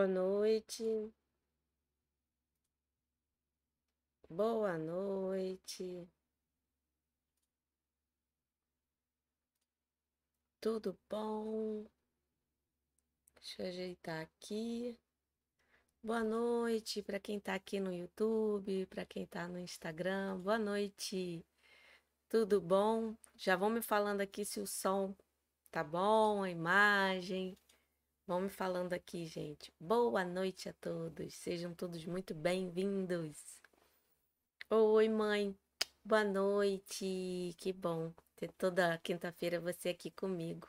Boa noite. Boa noite. Tudo bom? Deixa eu ajeitar aqui. Boa noite para quem está aqui no YouTube, para quem está no Instagram. Boa noite. Tudo bom? Já vão me falando aqui se o som tá bom, a imagem. Me falando aqui, gente. Boa noite a todos. Sejam todos muito bem-vindos. Oi, mãe. Boa noite. Que bom ter toda quinta-feira você aqui comigo.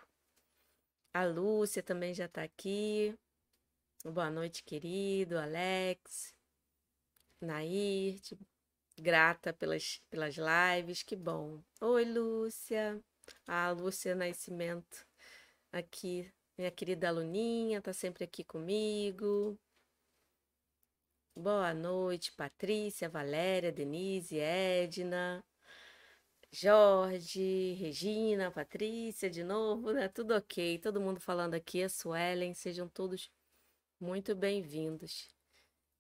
A Lúcia também já está aqui. Boa noite, querido. Alex. Nair. Grata pelas, pelas lives. Que bom. Oi, Lúcia. A Lúcia Nascimento aqui minha querida aluninha está sempre aqui comigo. Boa noite, Patrícia, Valéria, Denise, Edna, Jorge, Regina, Patrícia, de novo, né? Tudo ok, todo mundo falando aqui, a Suelen, sejam todos muito bem-vindos.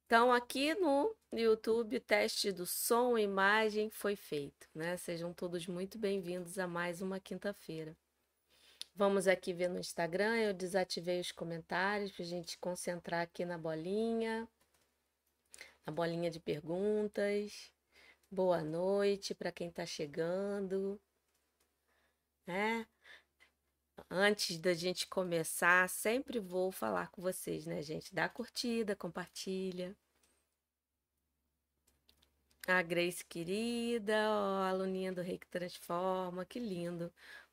Então, aqui no YouTube, o teste do som e imagem foi feito, né? Sejam todos muito bem-vindos a mais uma quinta-feira. Vamos aqui ver no Instagram. Eu desativei os comentários para a gente concentrar aqui na bolinha, na bolinha de perguntas. Boa noite para quem está chegando. Né? Antes da gente começar, sempre vou falar com vocês, né, gente? Dá curtida, compartilha. A Grace querida, ó, a aluninha do Reiki Transforma, que lindo.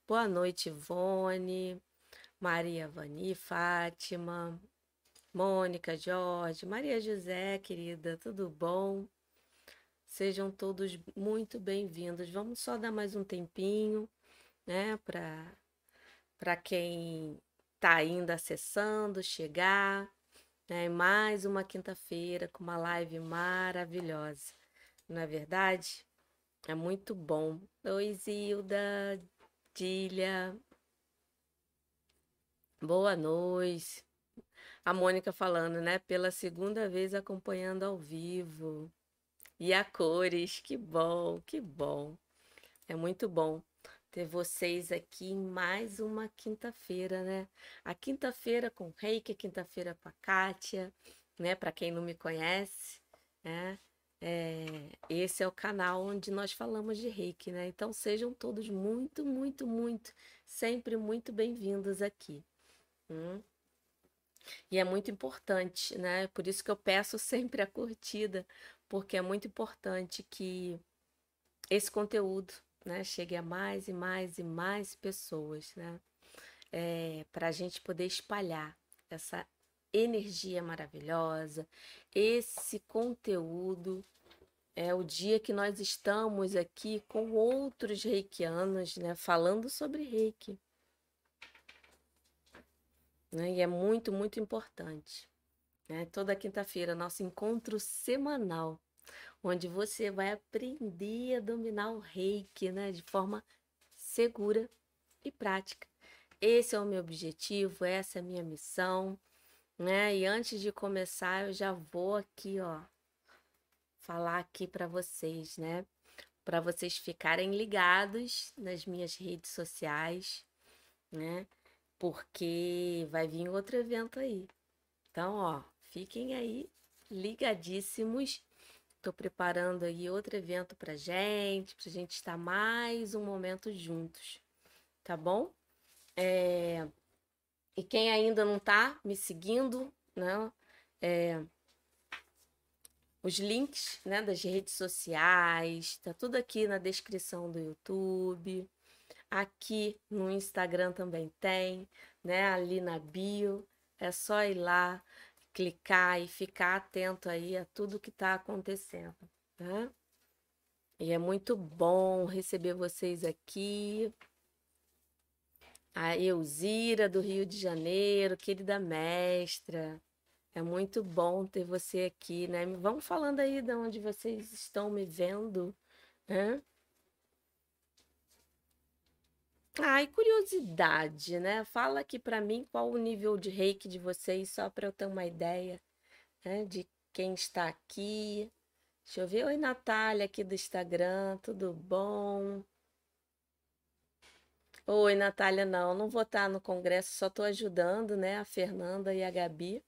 Boa noite, Ivone, Maria Vani, Fátima, Mônica, Jorge, Maria José, querida, tudo bom? Sejam todos muito bem-vindos. Vamos só dar mais um tempinho, né, para para quem está ainda acessando, chegar, né? Mais uma quinta-feira com uma live maravilhosa. Não é verdade? É muito bom. Oi, Zilda, Tília. Boa noite. A Mônica falando, né? Pela segunda vez acompanhando ao vivo. E a cores, que bom, que bom. É muito bom ter vocês aqui em mais uma quinta-feira, né? A quinta-feira com Reiki, quinta-feira com a Kátia, né? Para quem não me conhece, né? É, esse é o canal onde nós falamos de reiki, né? Então sejam todos muito, muito, muito, sempre muito bem-vindos aqui. Hum? E é muito importante, né? Por isso que eu peço sempre a curtida, porque é muito importante que esse conteúdo né, chegue a mais e mais e mais pessoas, né? É, Para a gente poder espalhar essa energia maravilhosa, esse conteúdo. É o dia que nós estamos aqui com outros reikianos, né, falando sobre reiki. Né, e é muito, muito importante. Né? Toda quinta-feira, nosso encontro semanal, onde você vai aprender a dominar o reiki né, de forma segura e prática. Esse é o meu objetivo, essa é a minha missão né? E antes de começar, eu já vou aqui, ó, falar aqui para vocês, né? Para vocês ficarem ligados nas minhas redes sociais, né? Porque vai vir outro evento aí. Então, ó, fiquem aí ligadíssimos. Tô preparando aí outro evento pra gente, pra gente estar mais um momento juntos, tá bom? É, e quem ainda não está me seguindo, né? É, os links né, das redes sociais, tá tudo aqui na descrição do YouTube. Aqui no Instagram também tem, né? Ali na bio. É só ir lá, clicar e ficar atento aí a tudo que está acontecendo, né? E é muito bom receber vocês aqui a Elzira do Rio de Janeiro, querida mestra. É muito bom ter você aqui, né? Vamos falando aí de onde vocês estão me vendo, né? Ai, curiosidade, né? Fala aqui para mim qual o nível de reiki de vocês, só para eu ter uma ideia, né, de quem está aqui. Deixa eu ver. Oi, Natália, aqui do Instagram, tudo bom? Oi, Natália, não, não vou estar no congresso, só estou ajudando, né, a Fernanda e a Gabi,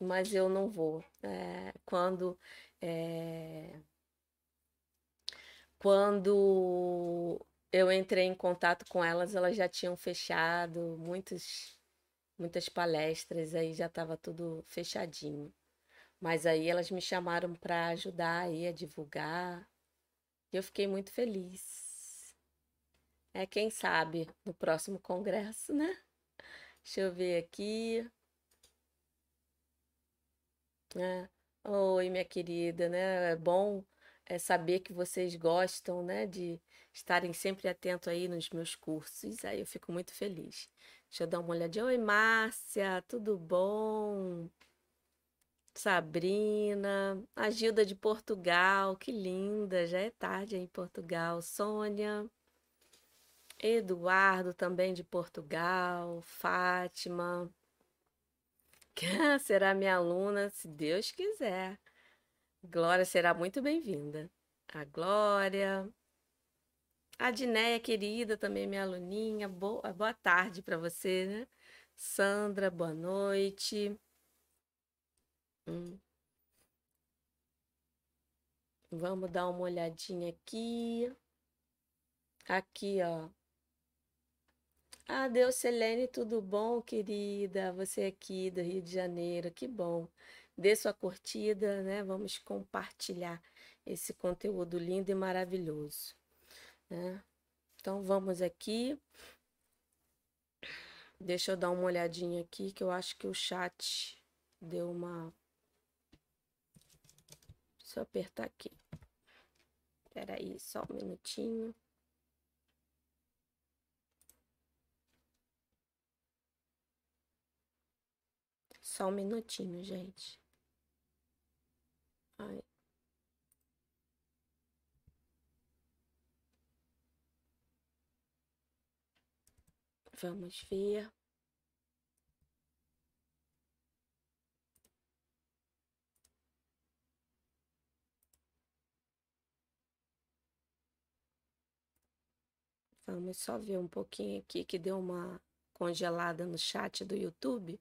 mas eu não vou. É, quando é, quando eu entrei em contato com elas, elas já tinham fechado muitos, muitas palestras, aí já estava tudo fechadinho. Mas aí elas me chamaram para ajudar aí a divulgar. E eu fiquei muito feliz. É, quem sabe no próximo congresso, né? Deixa eu ver aqui. É. Oi, minha querida, né? É bom é, saber que vocês gostam, né, de estarem sempre atentos aí nos meus cursos. Aí eu fico muito feliz. Deixa eu dar uma olhadinha. Oi, Márcia, tudo bom? Sabrina, a Gilda de Portugal, que linda, já é tarde em Portugal. Sônia, Eduardo também de Portugal, Fátima, será minha aluna, se Deus quiser. Glória será muito bem-vinda. A Glória, a Dinéia querida, também minha aluninha. Boa, boa tarde para você, né? Sandra, boa noite. Hum. Vamos dar uma olhadinha aqui. Aqui, ó. Adeus, Selene, tudo bom, querida? Você aqui do Rio de Janeiro, que bom. Dê sua curtida, né? Vamos compartilhar esse conteúdo lindo e maravilhoso, né? Então vamos aqui. Deixa eu dar uma olhadinha aqui que eu acho que o chat deu uma Deixa eu apertar aqui. Espera aí, só um minutinho. Só um minutinho, gente. Ai. Vamos ver. Vamos só ver um pouquinho aqui que deu uma congelada no chat do YouTube.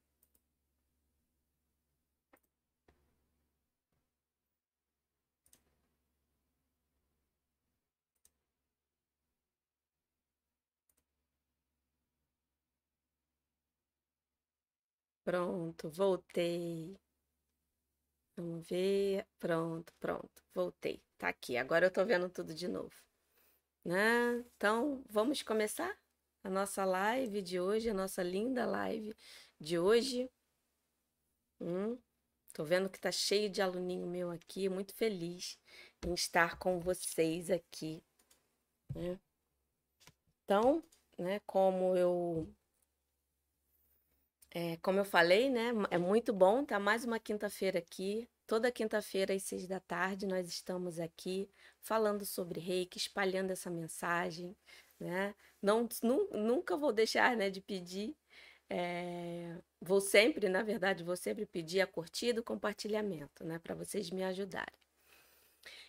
Pronto, voltei. Vamos ver. Pronto, pronto, voltei. Tá aqui. Agora eu tô vendo tudo de novo né? Então, vamos começar a nossa live de hoje, a nossa linda live de hoje. Hum, tô vendo que tá cheio de aluninho meu aqui, muito feliz em estar com vocês aqui, né? Então, né, como eu é, como eu falei, né, é muito bom estar tá mais uma quinta-feira aqui Toda quinta-feira, às seis da tarde, nós estamos aqui falando sobre reiki, espalhando essa mensagem, né? Não, nunca vou deixar né, de pedir, é, vou sempre, na verdade, vou sempre pedir a curtida, o compartilhamento, né? Para vocês me ajudarem.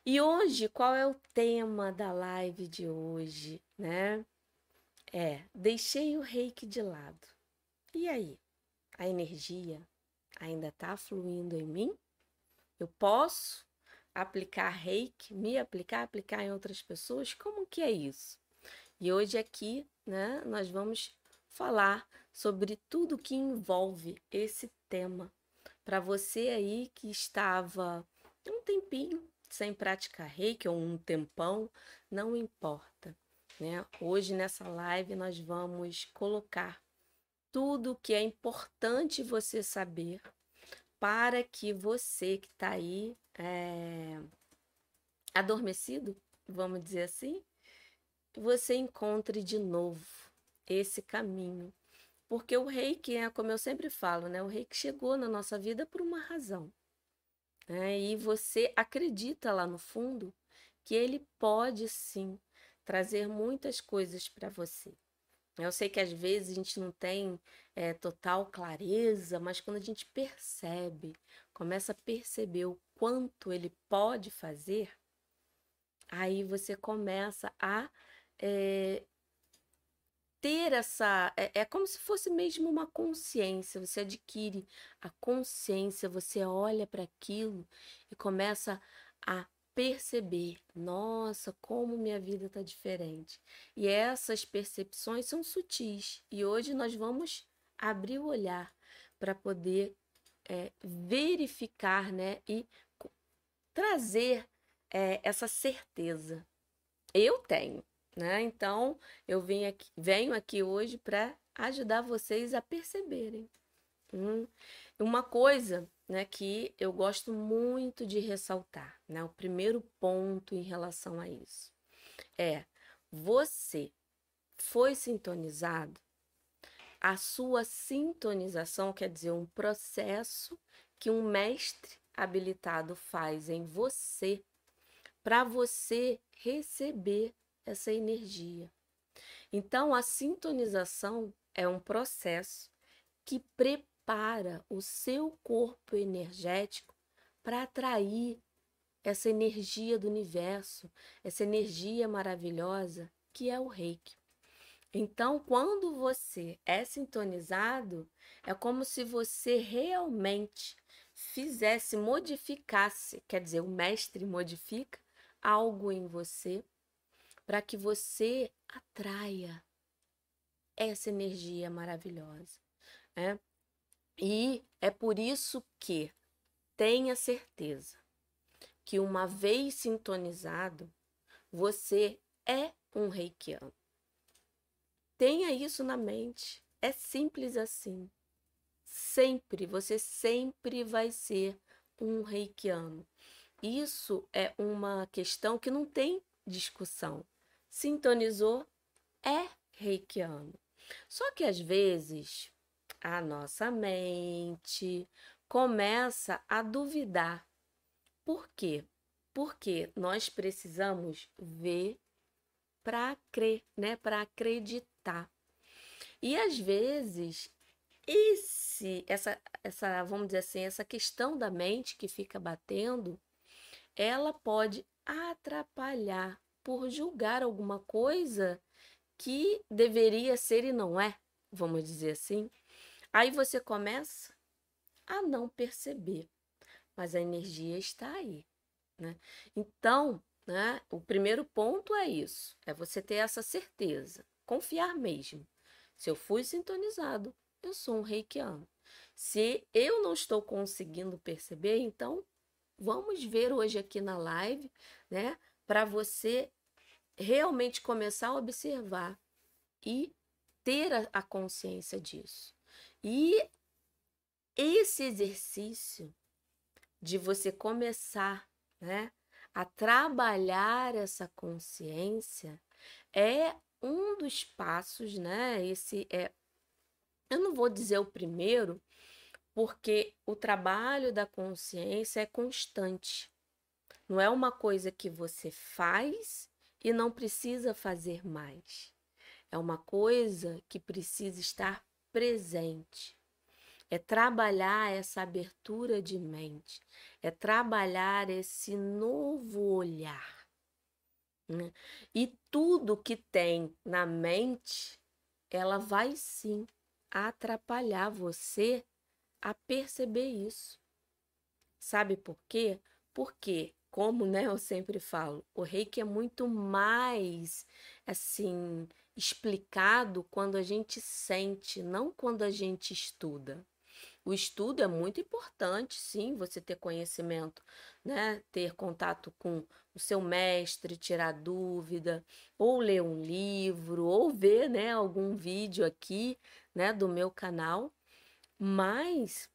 E hoje, qual é o tema da live de hoje, né? É, deixei o reiki de lado. E aí? A energia ainda está fluindo em mim? Eu posso aplicar reiki, me aplicar, aplicar em outras pessoas? Como que é isso? E hoje aqui, né, nós vamos falar sobre tudo que envolve esse tema. Para você aí que estava um tempinho sem praticar reiki ou um tempão, não importa. Né? Hoje nessa live nós vamos colocar tudo que é importante você saber para que você que está aí é, adormecido, vamos dizer assim, você encontre de novo esse caminho. Porque o reiki, é, como eu sempre falo, né? O reiki chegou na nossa vida por uma razão. Né? E você acredita lá no fundo que ele pode sim trazer muitas coisas para você. Eu sei que às vezes a gente não tem é, total clareza, mas quando a gente percebe, começa a perceber o quanto ele pode fazer, aí você começa a é, ter essa. É, é como se fosse mesmo uma consciência. Você adquire a consciência, você olha para aquilo e começa a perceber, nossa, como minha vida está diferente. E essas percepções são sutis. E hoje nós vamos abrir o olhar para poder é, verificar, né, e trazer é, essa certeza. Eu tenho, né? Então eu venho aqui, venho aqui hoje para ajudar vocês a perceberem. Hum. Uma coisa né, que eu gosto muito de ressaltar, né, o primeiro ponto em relação a isso é você foi sintonizado. A sua sintonização quer dizer um processo que um mestre habilitado faz em você para você receber essa energia. Então, a sintonização é um processo que prepara prepara o seu corpo energético para atrair essa energia do universo, essa energia maravilhosa que é o reiki. Então, quando você é sintonizado, é como se você realmente fizesse, modificasse, quer dizer, o mestre modifica algo em você para que você atraia essa energia maravilhosa. Né? E é por isso que tenha certeza que uma vez sintonizado, você é um reikiano. Tenha isso na mente. É simples assim. Sempre, você sempre vai ser um reikiano. Isso é uma questão que não tem discussão. Sintonizou, é reikiano. Só que às vezes a nossa mente começa a duvidar. Por quê? Porque nós precisamos ver para crer, né? Para acreditar. E às vezes esse essa essa, vamos dizer assim, essa questão da mente que fica batendo, ela pode atrapalhar por julgar alguma coisa que deveria ser e não é, vamos dizer assim. Aí você começa a não perceber, mas a energia está aí. Né? Então, né, o primeiro ponto é isso: é você ter essa certeza, confiar mesmo. Se eu fui sintonizado, eu sou um reikiano. Se eu não estou conseguindo perceber, então vamos ver hoje aqui na live, né, para você realmente começar a observar e ter a, a consciência disso. E esse exercício de você começar, né, a trabalhar essa consciência é um dos passos, né? Esse é eu não vou dizer o primeiro, porque o trabalho da consciência é constante. Não é uma coisa que você faz e não precisa fazer mais. É uma coisa que precisa estar presente. É trabalhar essa abertura de mente, é trabalhar esse novo olhar. Né? E tudo que tem na mente, ela vai sim atrapalhar você a perceber isso. Sabe por quê? Porque, como né, eu sempre falo, o reiki é muito mais assim explicado quando a gente sente, não quando a gente estuda. O estudo é muito importante, sim, você ter conhecimento, né? Ter contato com o seu mestre, tirar dúvida, ou ler um livro, ou ver, né, algum vídeo aqui, né, do meu canal. Mas,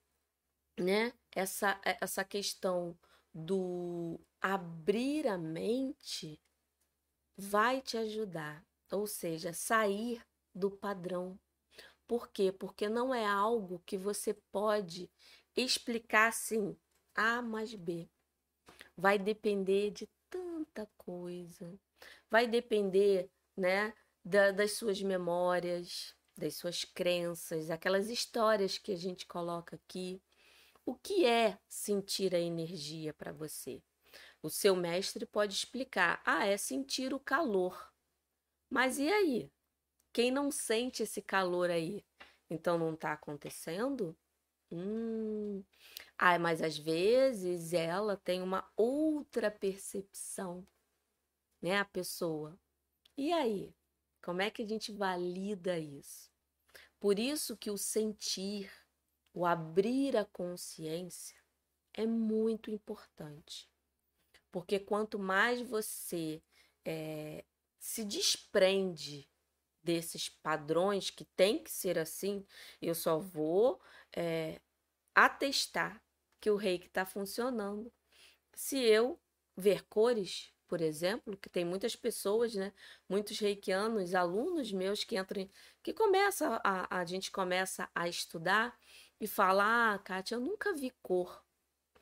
né, essa essa questão do abrir a mente vai te ajudar ou seja, sair do padrão. Por quê? Porque não é algo que você pode explicar assim, A mais B. Vai depender de tanta coisa. Vai depender, né, da, das suas memórias, das suas crenças, aquelas histórias que a gente coloca aqui. O que é sentir a energia para você? O seu mestre pode explicar: ah, é sentir o calor. Mas e aí? Quem não sente esse calor aí? Então não está acontecendo? Hum. Ah, mas às vezes ela tem uma outra percepção, né? A pessoa. E aí? Como é que a gente valida isso? Por isso que o sentir, o abrir a consciência é muito importante. Porque quanto mais você é, se desprende desses padrões que tem que ser assim, eu só vou é, atestar que o reiki está funcionando se eu ver cores, por exemplo, que tem muitas pessoas, né, muitos reikianos, alunos meus que entram, que começa a, a gente começa a estudar e fala, ah, Kátia, eu nunca vi cor.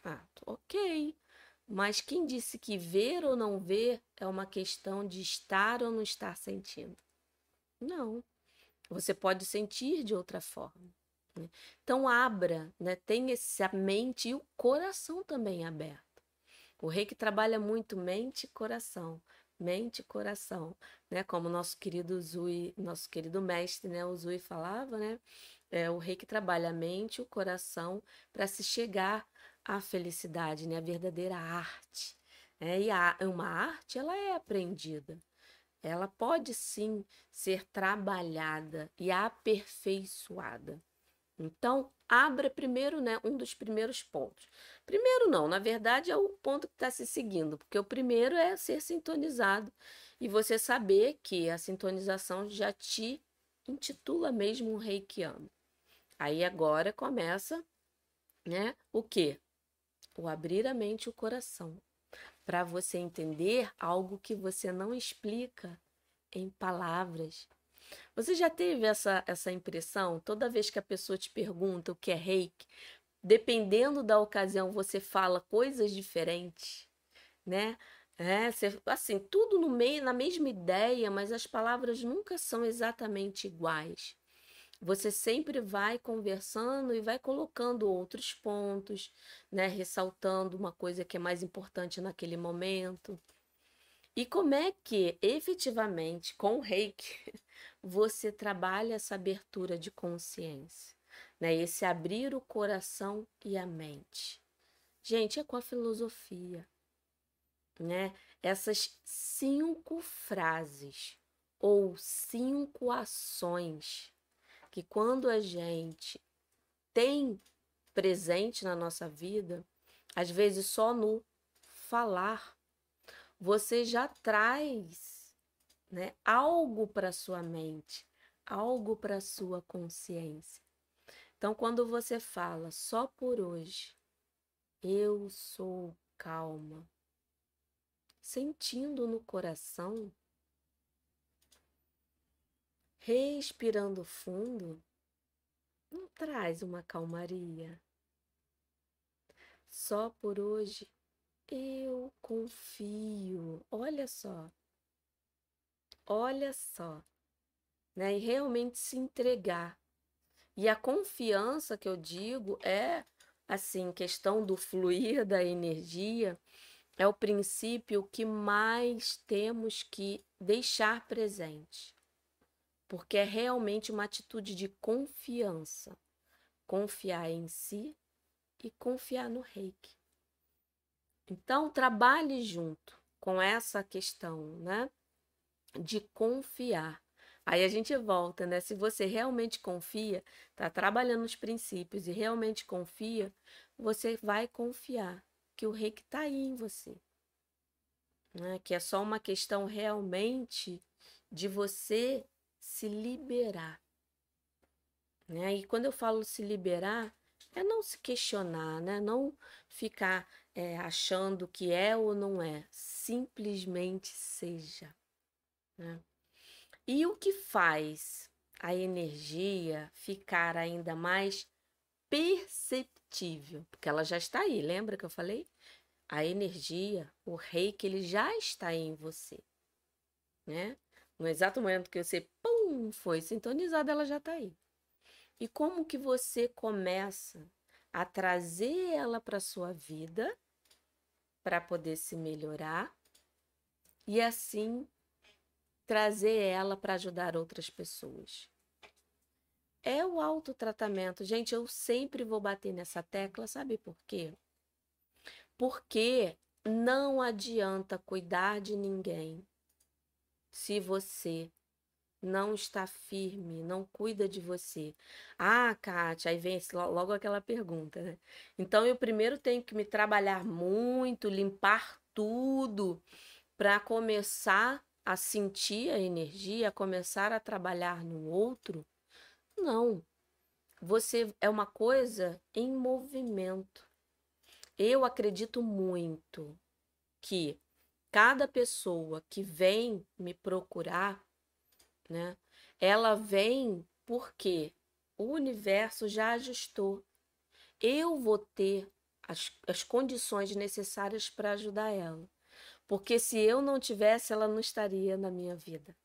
Ah, ok. Mas quem disse que ver ou não ver é uma questão de estar ou não estar sentindo? Não. Você pode sentir de outra forma. Né? Então, abra, né? tenha essa mente e o coração também aberto. O rei que trabalha muito mente e coração. Mente e coração, né? Como nosso querido Zui, nosso querido mestre, né? O Zui falava, né? É o rei que trabalha a mente e o coração para se chegar à felicidade, né? A verdadeira arte. É, e a, uma arte, ela é aprendida ela pode sim ser trabalhada e aperfeiçoada. Então, abra primeiro, né, um dos primeiros pontos. Primeiro não, na verdade é o ponto que está se seguindo, porque o primeiro é ser sintonizado e você saber que a sintonização já te intitula mesmo um reikiano. Aí agora começa, né, o quê? O abrir a mente e o coração para você entender algo que você não explica em palavras. Você já teve essa, essa impressão? Toda vez que a pessoa te pergunta o que é reiki, dependendo da ocasião, você fala coisas diferentes, né? É, você, assim, tudo no meio, na mesma ideia, mas as palavras nunca são exatamente iguais. Você sempre vai conversando e vai colocando outros pontos, né, ressaltando uma coisa que é mais importante naquele momento. E como é que efetivamente com o Reiki você trabalha essa abertura de consciência, né? Esse abrir o coração e a mente. Gente, é com a filosofia, né? Essas cinco frases ou cinco ações que quando a gente tem presente na nossa vida, às vezes só no falar, você já traz né, algo para sua mente, algo para sua consciência. Então, quando você fala só por hoje, eu sou calma, sentindo no coração respirando fundo, não traz uma calmaria. Só por hoje eu confio. Olha só. Olha só. Né? E realmente se entregar. E a confiança que eu digo é assim, questão do fluir da energia, é o princípio que mais temos que deixar presente porque é realmente uma atitude de confiança. Confiar em si e confiar no reiki. Então, trabalhe junto com essa questão, né? De confiar. Aí a gente volta, né? Se você realmente confia, está trabalhando os princípios e realmente confia, você vai confiar que o reiki está aí em você. Né? Que é só uma questão realmente de você se liberar. Né? E quando eu falo se liberar, é não se questionar, né? não ficar é, achando que é ou não é, simplesmente seja. Né? E o que faz a energia ficar ainda mais perceptível? Porque ela já está aí, lembra que eu falei? A energia, o rei que ele já está em você, né? No exato momento que você pum, foi sintonizada, ela já está aí. E como que você começa a trazer ela para sua vida para poder se melhorar e assim trazer ela para ajudar outras pessoas? É o autotratamento. Gente, eu sempre vou bater nessa tecla, sabe por quê? Porque não adianta cuidar de ninguém se você não está firme, não cuida de você. Ah, Kátia, aí vem logo aquela pergunta, né? Então eu primeiro tenho que me trabalhar muito, limpar tudo, para começar a sentir a energia, começar a trabalhar no outro. Não. Você é uma coisa em movimento. Eu acredito muito que cada pessoa que vem me procurar, né, ela vem porque o universo já ajustou. Eu vou ter as, as condições necessárias para ajudar ela. Porque se eu não tivesse, ela não estaria na minha vida.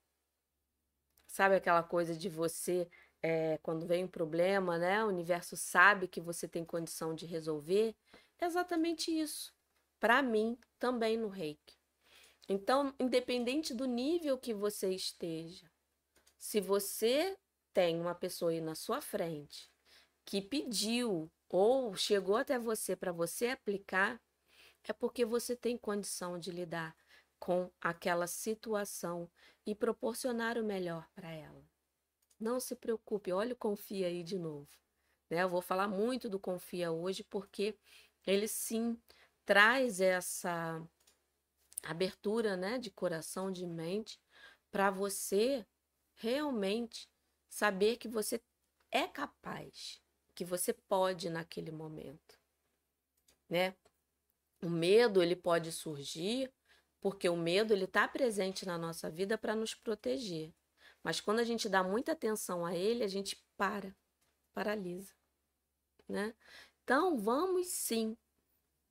Sabe aquela coisa de você é, quando vem um problema, né? O universo sabe que você tem condição de resolver. É exatamente isso. Para mim, também no reiki. Então, independente do nível que você esteja, se você tem uma pessoa aí na sua frente que pediu ou chegou até você para você aplicar, é porque você tem condição de lidar com aquela situação e proporcionar o melhor para ela. Não se preocupe, olha o confia aí de novo. Né? Eu vou falar muito do confia hoje porque ele sim traz essa abertura, né, de coração, de mente, para você realmente saber que você é capaz, que você pode naquele momento, né? O medo ele pode surgir porque o medo ele está presente na nossa vida para nos proteger. Mas quando a gente dá muita atenção a ele, a gente para, paralisa, né? Então, vamos sim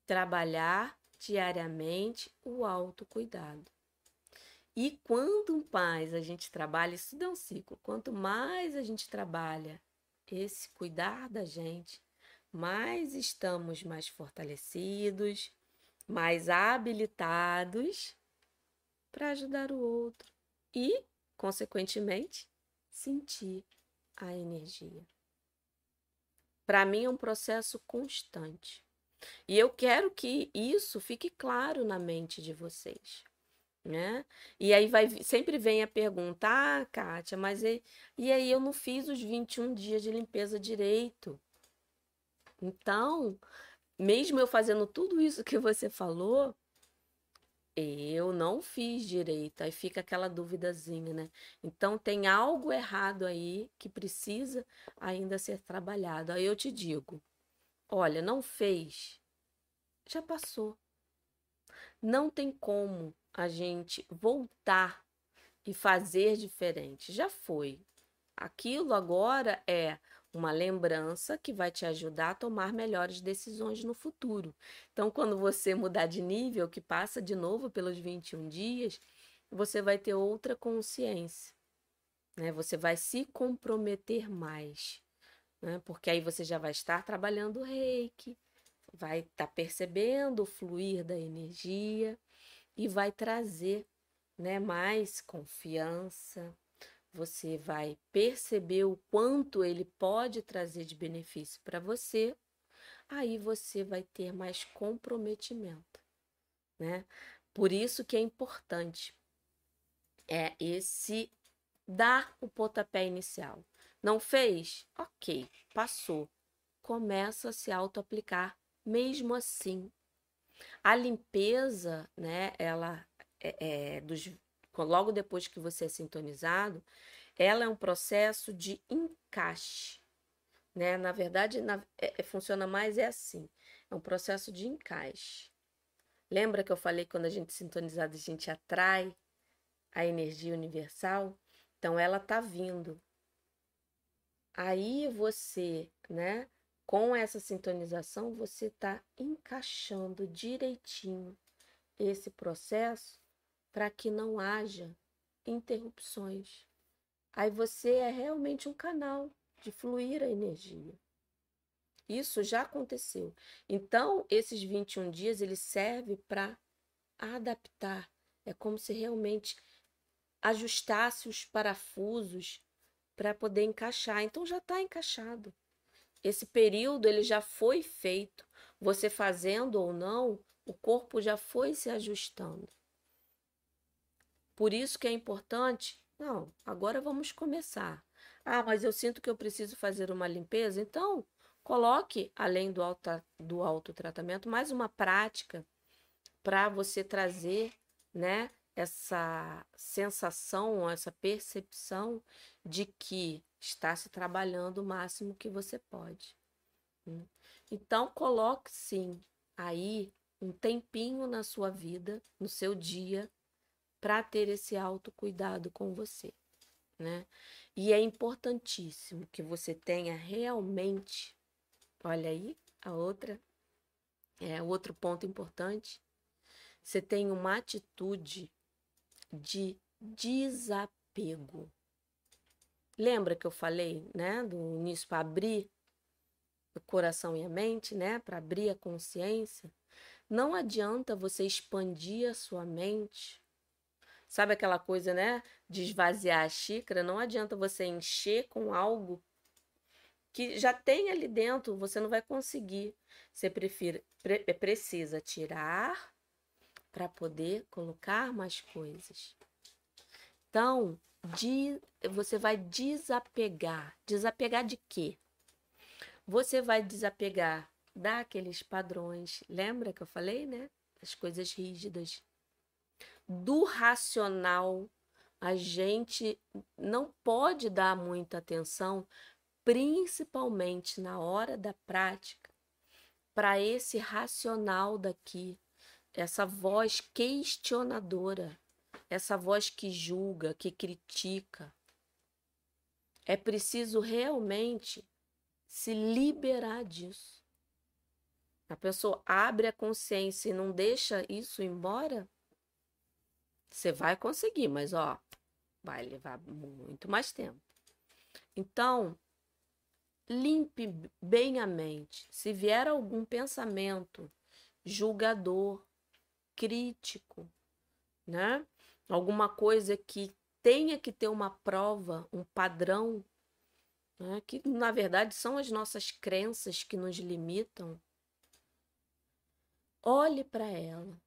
trabalhar diariamente o autocuidado. E quanto mais a gente trabalha, isso é um ciclo, quanto mais a gente trabalha esse cuidar da gente, mais estamos mais fortalecidos, mais habilitados para ajudar o outro e consequentemente, sentir a energia. Para mim é um processo constante. E eu quero que isso fique claro na mente de vocês. Né? E aí vai sempre vem a pergunta: "Ah, Kátia, mas e, e aí eu não fiz os 21 dias de limpeza direito". Então, mesmo eu fazendo tudo isso que você falou, eu não fiz direito, aí fica aquela duvidazinha, né? Então tem algo errado aí que precisa ainda ser trabalhado. Aí eu te digo: olha, não fez, já passou. Não tem como a gente voltar e fazer diferente. Já foi. Aquilo agora é uma lembrança que vai te ajudar a tomar melhores decisões no futuro. Então, quando você mudar de nível, que passa de novo pelos 21 dias, você vai ter outra consciência. Né? Você vai se comprometer mais. Né? Porque aí você já vai estar trabalhando o reiki, vai estar tá percebendo o fluir da energia e vai trazer né, mais confiança, você vai perceber o quanto ele pode trazer de benefício para você, aí você vai ter mais comprometimento, né? Por isso que é importante é esse dar o pontapé inicial. Não fez? Ok, passou. Começa a se auto-aplicar mesmo assim. A limpeza, né, ela é, é dos logo depois que você é sintonizado, ela é um processo de encaixe. Né? Na verdade, na, é, é, funciona mais é assim: é um processo de encaixe. Lembra que eu falei quando a gente é sintonizado, a gente atrai a energia universal? Então, ela está vindo. Aí você, né, com essa sintonização, você está encaixando direitinho esse processo para que não haja interrupções. Aí você é realmente um canal de fluir a energia. Isso já aconteceu. Então, esses 21 dias, ele serve para adaptar. É como se realmente ajustasse os parafusos para poder encaixar. Então, já está encaixado. Esse período, ele já foi feito. Você fazendo ou não, o corpo já foi se ajustando. Por isso que é importante, não, agora vamos começar. Ah, mas eu sinto que eu preciso fazer uma limpeza, então coloque, além do, auto, do autotratamento, mais uma prática para você trazer, né, essa sensação, essa percepção de que está se trabalhando o máximo que você pode. Né. Então, coloque sim aí um tempinho na sua vida, no seu dia, para ter esse autocuidado com você, né? E é importantíssimo que você tenha realmente, olha aí, a outra, é outro ponto importante, você tem uma atitude de desapego. Lembra que eu falei, né, do início para abrir o coração e a mente, né, para abrir a consciência? Não adianta você expandir a sua mente Sabe aquela coisa, né? De esvaziar a xícara? Não adianta você encher com algo que já tem ali dentro, você não vai conseguir. Você prefira, pre precisa tirar para poder colocar mais coisas. Então, de, você vai desapegar. Desapegar de quê? Você vai desapegar daqueles padrões. Lembra que eu falei, né? As coisas rígidas do racional, a gente não pode dar muita atenção, principalmente na hora da prática, para esse racional daqui, essa voz questionadora, essa voz que julga, que critica. É preciso realmente se liberar disso. A pessoa abre a consciência e não deixa isso embora, você vai conseguir, mas ó, vai levar muito mais tempo. Então, limpe bem a mente. Se vier algum pensamento julgador, crítico, né? Alguma coisa que tenha que ter uma prova, um padrão, né? que na verdade são as nossas crenças que nos limitam. Olhe para ela,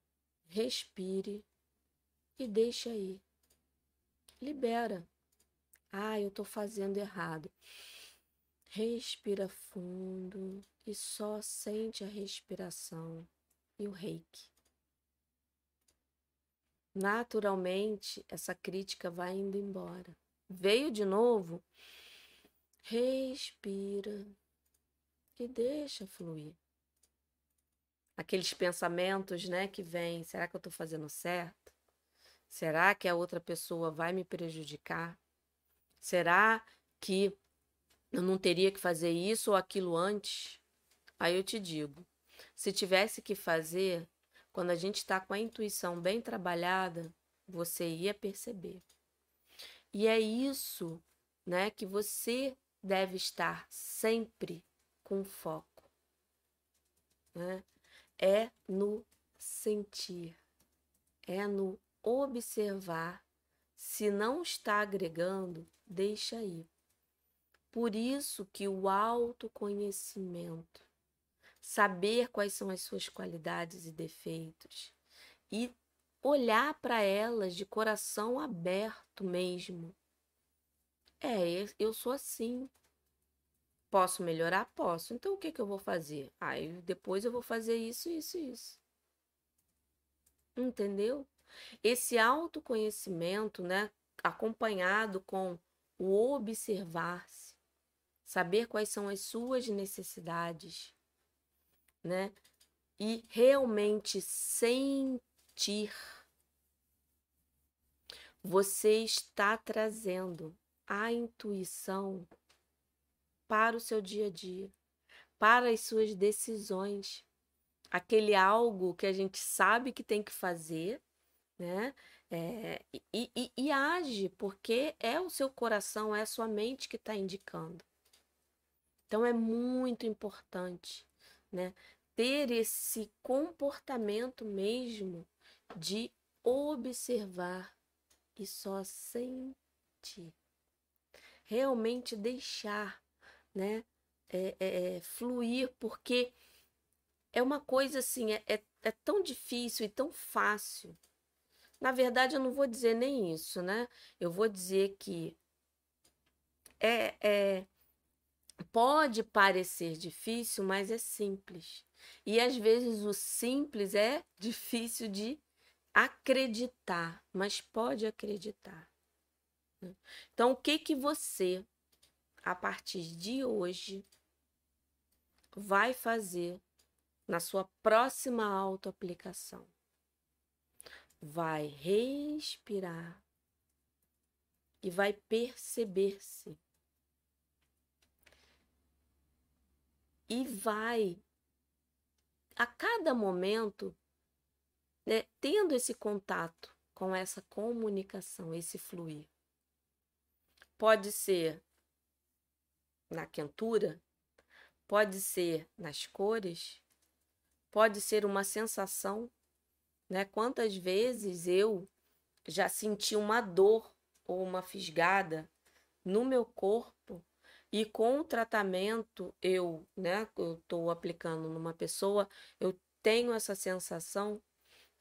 respire e deixa aí. Libera. Ah, eu estou fazendo errado. Respira fundo e só sente a respiração e o reiki. Naturalmente, essa crítica vai indo embora. Veio de novo, respira e deixa fluir. Aqueles pensamentos, né, que vêm, será que eu estou fazendo certo? Será que a outra pessoa vai me prejudicar? Será que eu não teria que fazer isso ou aquilo antes? Aí eu te digo: se tivesse que fazer, quando a gente está com a intuição bem trabalhada, você ia perceber. E é isso né, que você deve estar sempre com foco. Né? É no sentir, é no observar. Se não está agregando, deixa aí. Por isso que o autoconhecimento, saber quais são as suas qualidades e defeitos e olhar para elas de coração aberto mesmo. É, eu sou assim. Posso melhorar? Posso. Então o que, que eu vou fazer? Aí depois eu vou fazer isso, isso isso. Entendeu? Esse autoconhecimento, né, acompanhado com o observar-se, saber quais são as suas necessidades, né, e realmente sentir, você está trazendo a intuição para o seu dia a dia, para as suas decisões. Aquele algo que a gente sabe que tem que fazer, né? É, e, e, e age, porque é o seu coração, é a sua mente que está indicando. Então é muito importante, né? Ter esse comportamento mesmo de observar e só sentir. Realmente deixar, né? É, é, é, fluir, porque é uma coisa assim, é, é, é tão difícil e tão fácil. Na verdade, eu não vou dizer nem isso, né? Eu vou dizer que é, é pode parecer difícil, mas é simples. E às vezes o simples é difícil de acreditar, mas pode acreditar. Né? Então, o que que você, a partir de hoje, vai fazer na sua próxima autoaplicação? Vai respirar e vai perceber-se. E vai, a cada momento, né, tendo esse contato com essa comunicação, esse fluir. Pode ser na quentura, pode ser nas cores, pode ser uma sensação, né? Quantas vezes eu já senti uma dor ou uma fisgada no meu corpo e com o tratamento eu, né, eu estou aplicando numa pessoa, eu tenho essa sensação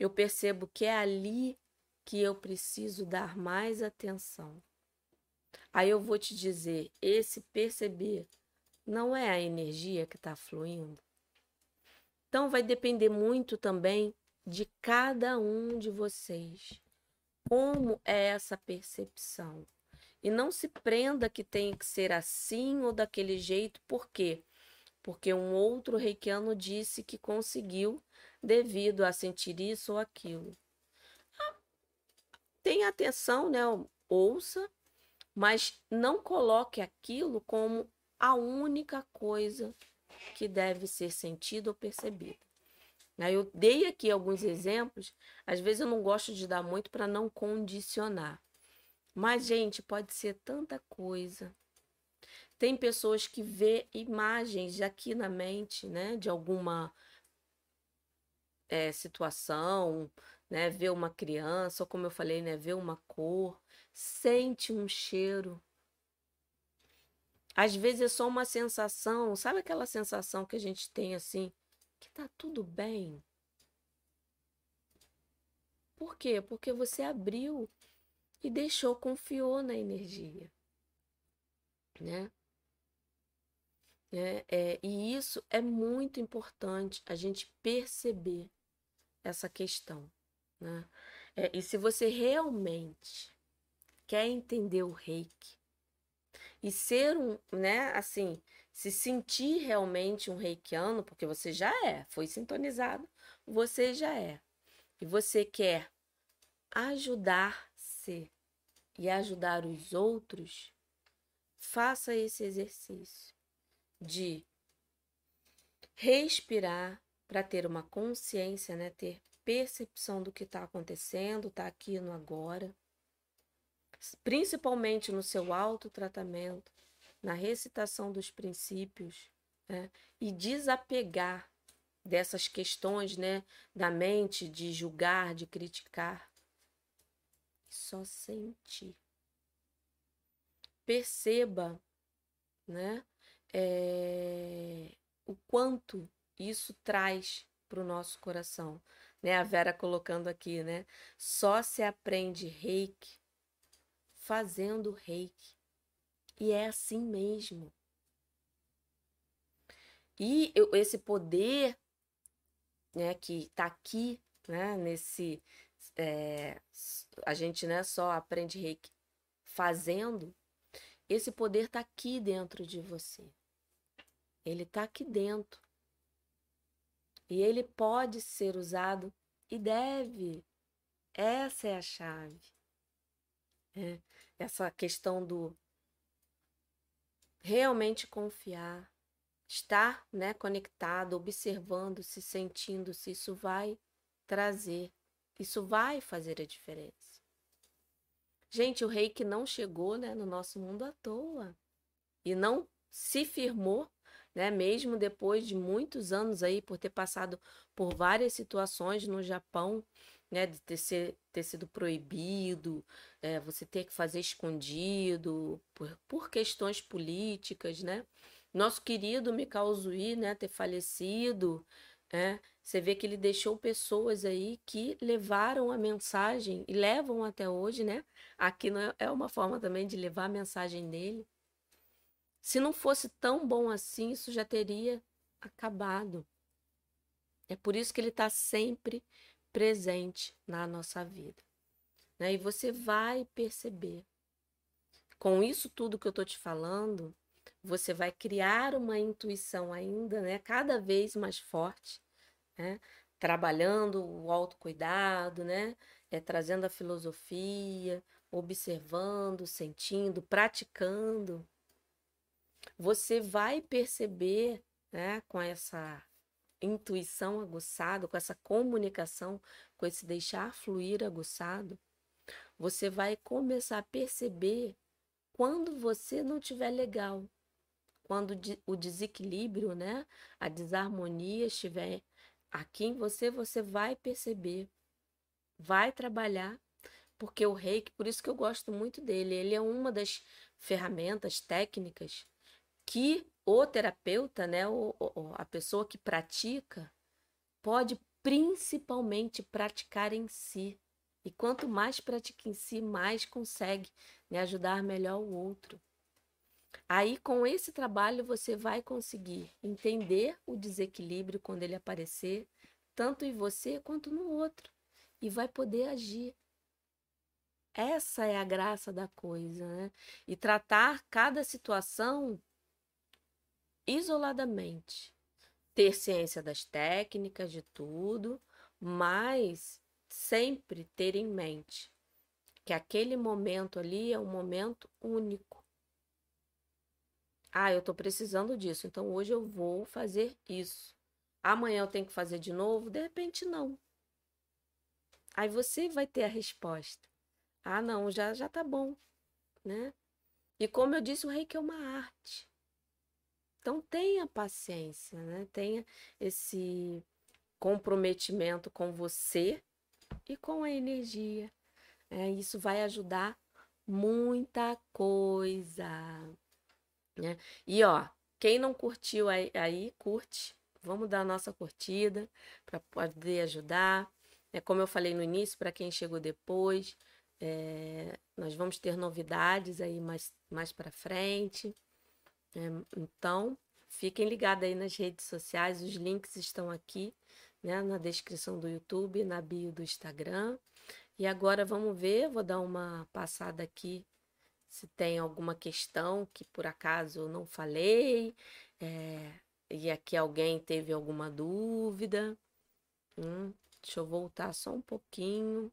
eu percebo que é ali que eu preciso dar mais atenção. Aí eu vou te dizer: esse perceber não é a energia que está fluindo. Então vai depender muito também de cada um de vocês. Como é essa percepção? E não se prenda que tem que ser assim ou daquele jeito, por quê? Porque um outro reikiano disse que conseguiu devido a sentir isso ou aquilo. Ah, tenha atenção, né? Ouça, mas não coloque aquilo como a única coisa que deve ser sentida ou percebida. Eu dei aqui alguns exemplos, às vezes eu não gosto de dar muito para não condicionar. Mas, gente, pode ser tanta coisa. Tem pessoas que vê imagens aqui na mente, né, de alguma é, situação, né? Ver uma criança, ou como eu falei, né? Ver uma cor, sente um cheiro. Às vezes é só uma sensação, sabe aquela sensação que a gente tem assim, que tá tudo bem? Por quê? Porque você abriu e deixou, confiou na energia, né? É, é, e isso é muito importante a gente perceber essa questão. Né? É, e se você realmente quer entender o reiki e ser um, né, assim, se sentir realmente um reikiano, porque você já é, foi sintonizado, você já é. E você quer ajudar-se e ajudar os outros, faça esse exercício de respirar para ter uma consciência, né? Ter percepção do que está acontecendo, está aqui no agora. Principalmente no seu autotratamento, na recitação dos princípios, né? E desapegar dessas questões, né? Da mente de julgar, de criticar. Só sentir. Perceba, né? É, o quanto isso traz para o nosso coração. Né? A Vera colocando aqui, né? Só se aprende reiki fazendo reiki. E é assim mesmo. E eu, esse poder né, que está aqui, né, nesse. É, a gente né, só aprende reiki fazendo, esse poder está aqui dentro de você. Ele está aqui dentro. E ele pode ser usado e deve. Essa é a chave. É, essa questão do realmente confiar, estar né, conectado, observando-se, sentindo-se, isso vai trazer, isso vai fazer a diferença. Gente, o reiki não chegou né, no nosso mundo à toa. E não se firmou, né, mesmo depois de muitos anos aí, por ter passado por várias situações no Japão, né, de ter, ser, ter sido proibido, é, você ter que fazer escondido, por, por questões políticas, né? Nosso querido Mikao Zui, né, ter falecido, é, você vê que ele deixou pessoas aí que levaram a mensagem e levam até hoje, né? Aqui é, é uma forma também de levar a mensagem dele. Se não fosse tão bom assim, isso já teria acabado. É por isso que ele está sempre presente na nossa vida. Né? E você vai perceber. Com isso tudo que eu estou te falando, você vai criar uma intuição ainda, né, cada vez mais forte, né, trabalhando o autocuidado, né, é, trazendo a filosofia, observando, sentindo, praticando. Você vai perceber, né, com essa intuição aguçada, com essa comunicação, com esse deixar fluir aguçado, você vai começar a perceber quando você não estiver legal, quando o desequilíbrio, né, a desarmonia estiver aqui em você, você vai perceber, vai trabalhar, porque o reiki, por isso que eu gosto muito dele, ele é uma das ferramentas técnicas que o terapeuta, né, o, o, a pessoa que pratica, pode principalmente praticar em si. E quanto mais pratica em si, mais consegue né, ajudar melhor o outro. Aí, com esse trabalho, você vai conseguir entender o desequilíbrio quando ele aparecer, tanto em você quanto no outro, e vai poder agir. Essa é a graça da coisa, né? E tratar cada situação isoladamente. Ter ciência das técnicas, de tudo, mas sempre ter em mente que aquele momento ali é um momento único ah, eu estou precisando disso, então hoje eu vou fazer isso. Amanhã eu tenho que fazer de novo? De repente, não. Aí você vai ter a resposta. Ah, não, já já tá bom, né? E como eu disse, o reiki é uma arte. Então tenha paciência, né? Tenha esse comprometimento com você e com a energia. É, isso vai ajudar muita coisa. Né? E ó, quem não curtiu aí, aí curte. Vamos dar a nossa curtida para poder ajudar. É, como eu falei no início, para quem chegou depois, é, nós vamos ter novidades aí mais, mais para frente. É, então, fiquem ligados aí nas redes sociais, os links estão aqui né, na descrição do YouTube, na bio do Instagram. E agora vamos ver, vou dar uma passada aqui se tem alguma questão que por acaso eu não falei, é, e aqui alguém teve alguma dúvida. Hum, deixa eu voltar só um pouquinho.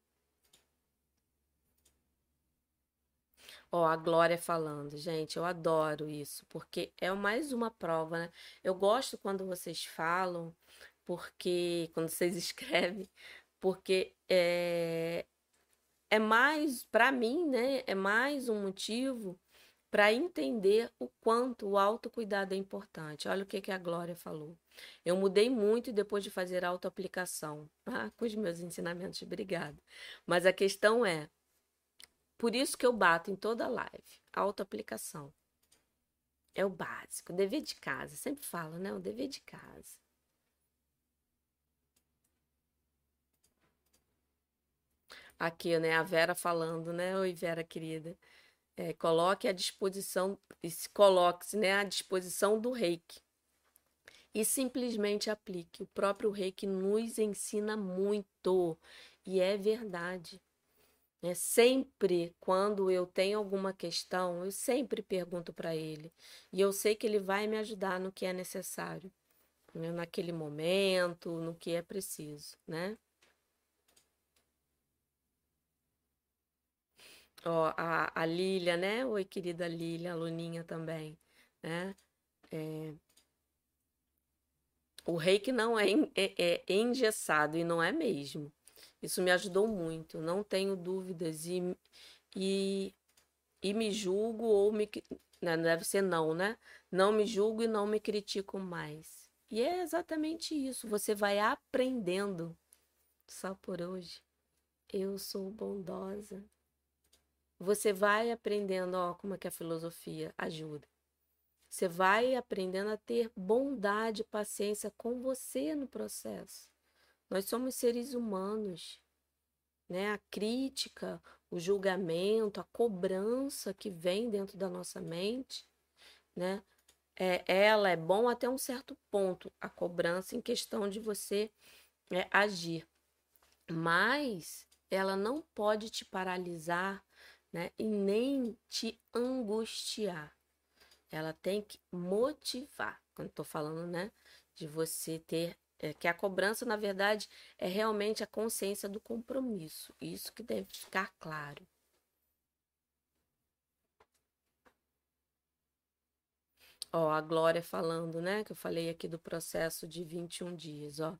Ó, a Glória falando, gente, eu adoro isso, porque é mais uma prova, né? Eu gosto quando vocês falam, porque quando vocês escrevem, porque é, é mais, para mim, né, é mais um motivo para entender o quanto o autocuidado é importante. Olha o que, que a Glória falou. Eu mudei muito depois de fazer autoaplicação. Ah, com os meus ensinamentos, obrigada. Mas a questão é, por isso que eu bato em toda live, autoaplicação. É o básico, dever de casa. Sempre falo, né? O dever de casa. Aqui, né? A Vera falando, né? Oi, Vera querida. É, coloque à disposição, coloque-se né, à disposição do reiki. E simplesmente aplique. O próprio reiki nos ensina muito. E é verdade. É, sempre, quando eu tenho alguma questão, eu sempre pergunto para ele. E eu sei que ele vai me ajudar no que é necessário, né? naquele momento, no que é preciso, né? Ó, a, a Lília, né? Oi, querida Lília, aluninha também, né? É... O reiki não é, é, é engessado e não é mesmo. Isso me ajudou muito, não tenho dúvidas. E, e, e me julgo ou me. Né, deve ser não, né? Não me julgo e não me critico mais. E é exatamente isso. Você vai aprendendo. Só por hoje. Eu sou bondosa. Você vai aprendendo, ó, como é que a filosofia ajuda. Você vai aprendendo a ter bondade e paciência com você no processo. Nós somos seres humanos, né? A crítica, o julgamento, a cobrança que vem dentro da nossa mente, né? É, ela é bom até um certo ponto, a cobrança em questão de você é, agir. Mas ela não pode te paralisar, né? E nem te angustiar ela tem que motivar. Quando estou falando, né, de você ter é, que a cobrança, na verdade, é realmente a consciência do compromisso. Isso que deve ficar claro. Ó, a Glória falando, né? Que eu falei aqui do processo de 21 dias. Ó,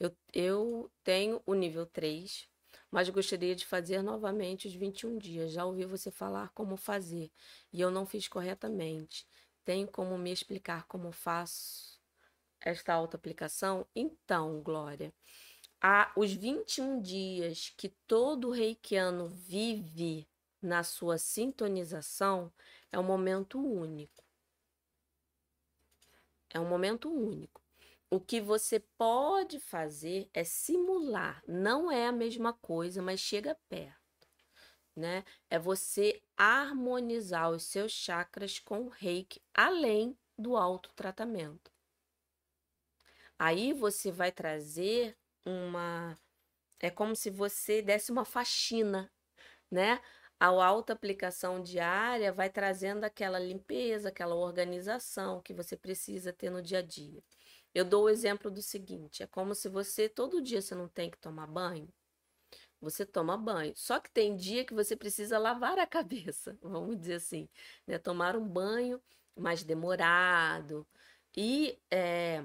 eu, eu tenho o nível 3, mas gostaria de fazer novamente os 21 dias. Já ouvi você falar como fazer e eu não fiz corretamente. Tem como me explicar como faço esta auto-aplicação? Então, Glória, há os 21 dias que todo reikiano vive na sua sintonização é um momento único. É um momento único. O que você pode fazer é simular. Não é a mesma coisa, mas chega perto né? É você harmonizar os seus chakras com o reiki, além do autotratamento. Aí você vai trazer uma. É como se você desse uma faxina, né? A auto-aplicação diária vai trazendo aquela limpeza, aquela organização que você precisa ter no dia a dia. Eu dou o exemplo do seguinte: é como se você todo dia você não tem que tomar banho você toma banho. Só que tem dia que você precisa lavar a cabeça, vamos dizer assim, né? Tomar um banho mais demorado. E é,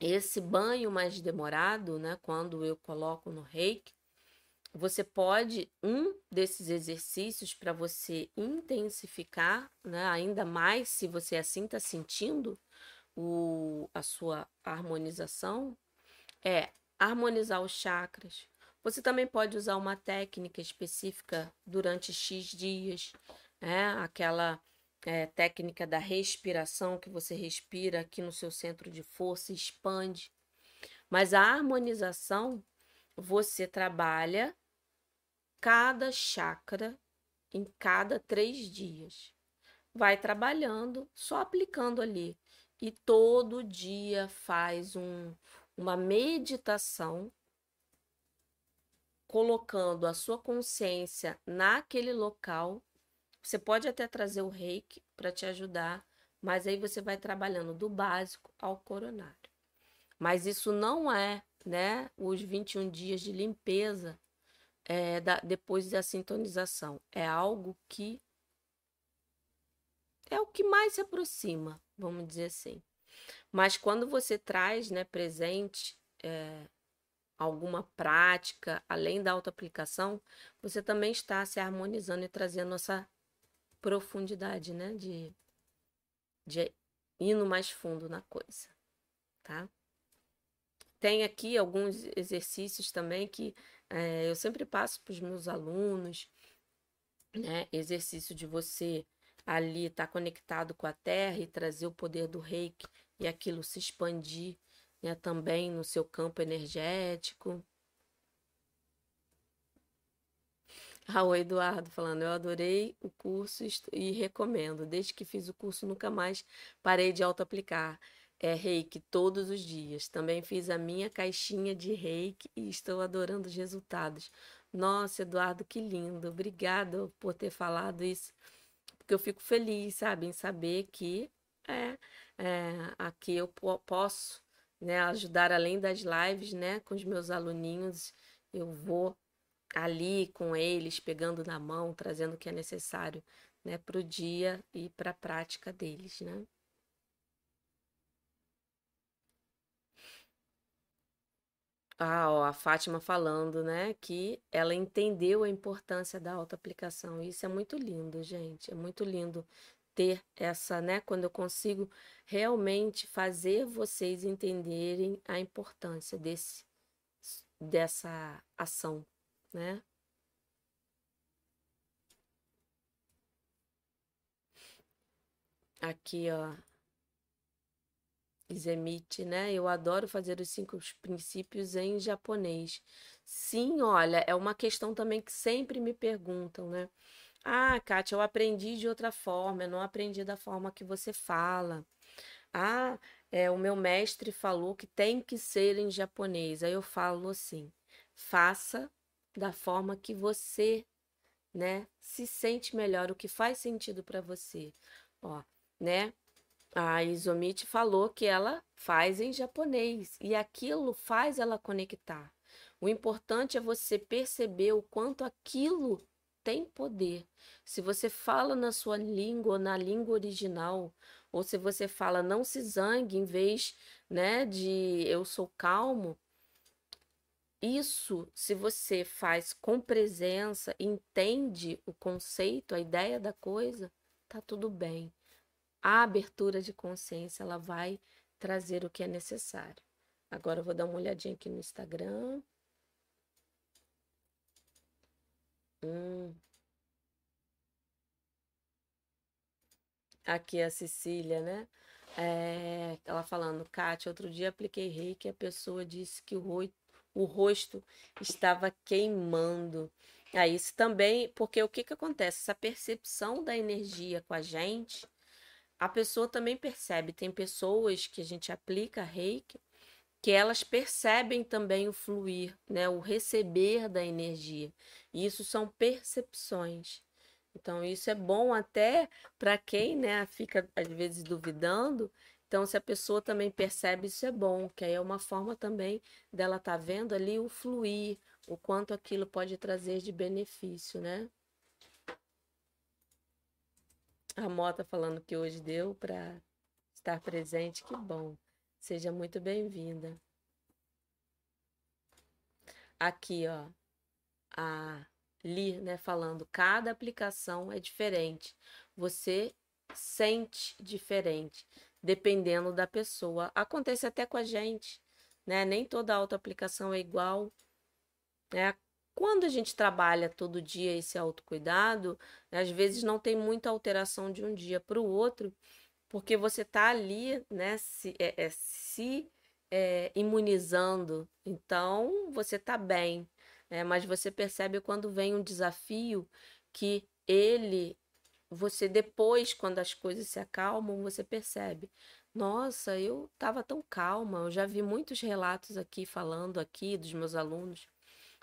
esse banho mais demorado, né? Quando eu coloco no reiki, você pode, um desses exercícios para você intensificar, né? Ainda mais se você assim está sentindo o, a sua harmonização, é harmonizar os chakras, você também pode usar uma técnica específica durante X dias, né? aquela é, técnica da respiração, que você respira aqui no seu centro de força expande. Mas a harmonização, você trabalha cada chakra em cada três dias. Vai trabalhando, só aplicando ali. E todo dia faz um, uma meditação colocando a sua consciência naquele local. Você pode até trazer o reiki para te ajudar, mas aí você vai trabalhando do básico ao coronário. Mas isso não é né, os 21 dias de limpeza é, da, depois da sintonização. É algo que é o que mais se aproxima, vamos dizer assim. Mas quando você traz né, presente é, alguma prática, além da autoaplicação, você também está se harmonizando e trazendo essa profundidade, né? De, de ir no mais fundo na coisa, tá? Tem aqui alguns exercícios também que é, eu sempre passo para os meus alunos, né? Exercício de você ali estar tá conectado com a terra e trazer o poder do reiki e aquilo se expandir né, também no seu campo energético. Ah, o Eduardo falando, eu adorei o curso e recomendo. Desde que fiz o curso, nunca mais parei de auto-aplicar. É reiki todos os dias. Também fiz a minha caixinha de reiki e estou adorando os resultados. Nossa, Eduardo, que lindo. Obrigada por ter falado isso. Porque eu fico feliz, sabe, em saber que é, é aqui eu posso né, ajudar além das lives, né, com os meus aluninhos, eu vou ali com eles, pegando na mão, trazendo o que é necessário, né, para o dia e para a prática deles, né? Ah, ó, a Fátima falando, né, que ela entendeu a importância da autoaplicação. Isso é muito lindo, gente. É muito lindo ter essa, né, quando eu consigo realmente fazer vocês entenderem a importância desse dessa ação, né? Aqui, ó, Zemite, né? Eu adoro fazer os cinco princípios em japonês. Sim, olha, é uma questão também que sempre me perguntam, né? Ah, Kátia, eu aprendi de outra forma, eu não aprendi da forma que você fala. Ah, é, o meu mestre falou que tem que ser em japonês. Aí eu falo assim: faça da forma que você, né, se sente melhor, o que faz sentido para você. Ó, né? A Isomite falou que ela faz em japonês e aquilo faz ela conectar. O importante é você perceber o quanto aquilo tem poder. Se você fala na sua língua, na língua original, ou se você fala não se zangue em vez, né, de eu sou calmo, isso, se você faz com presença, entende o conceito, a ideia da coisa, tá tudo bem a abertura de consciência ela vai trazer o que é necessário. Agora eu vou dar uma olhadinha aqui no Instagram. Hum. Aqui a Cecília, né? É, ela falando, Kátia, outro dia apliquei reiki e a pessoa disse que o, o rosto estava queimando. É isso também, porque o que, que acontece? Essa percepção da energia com a gente, a pessoa também percebe. Tem pessoas que a gente aplica reiki que elas percebem também o fluir, né, o receber da energia. E isso são percepções. Então isso é bom até para quem, né, fica às vezes duvidando. Então se a pessoa também percebe isso é bom, que aí é uma forma também dela estar tá vendo ali o fluir, o quanto aquilo pode trazer de benefício, né? A Mota falando que hoje deu para estar presente, que bom. Seja muito bem-vinda. Aqui, ó, a Li, né, falando, cada aplicação é diferente. Você sente diferente, dependendo da pessoa. Acontece até com a gente, né? Nem toda autoaplicação é igual, né? Quando a gente trabalha todo dia esse autocuidado, às vezes não tem muita alteração de um dia para o outro, porque você está ali, né, se, é, é, se é, imunizando. Então, você está bem. Né? Mas você percebe quando vem um desafio que ele, você depois, quando as coisas se acalmam, você percebe. Nossa, eu estava tão calma. Eu já vi muitos relatos aqui falando aqui dos meus alunos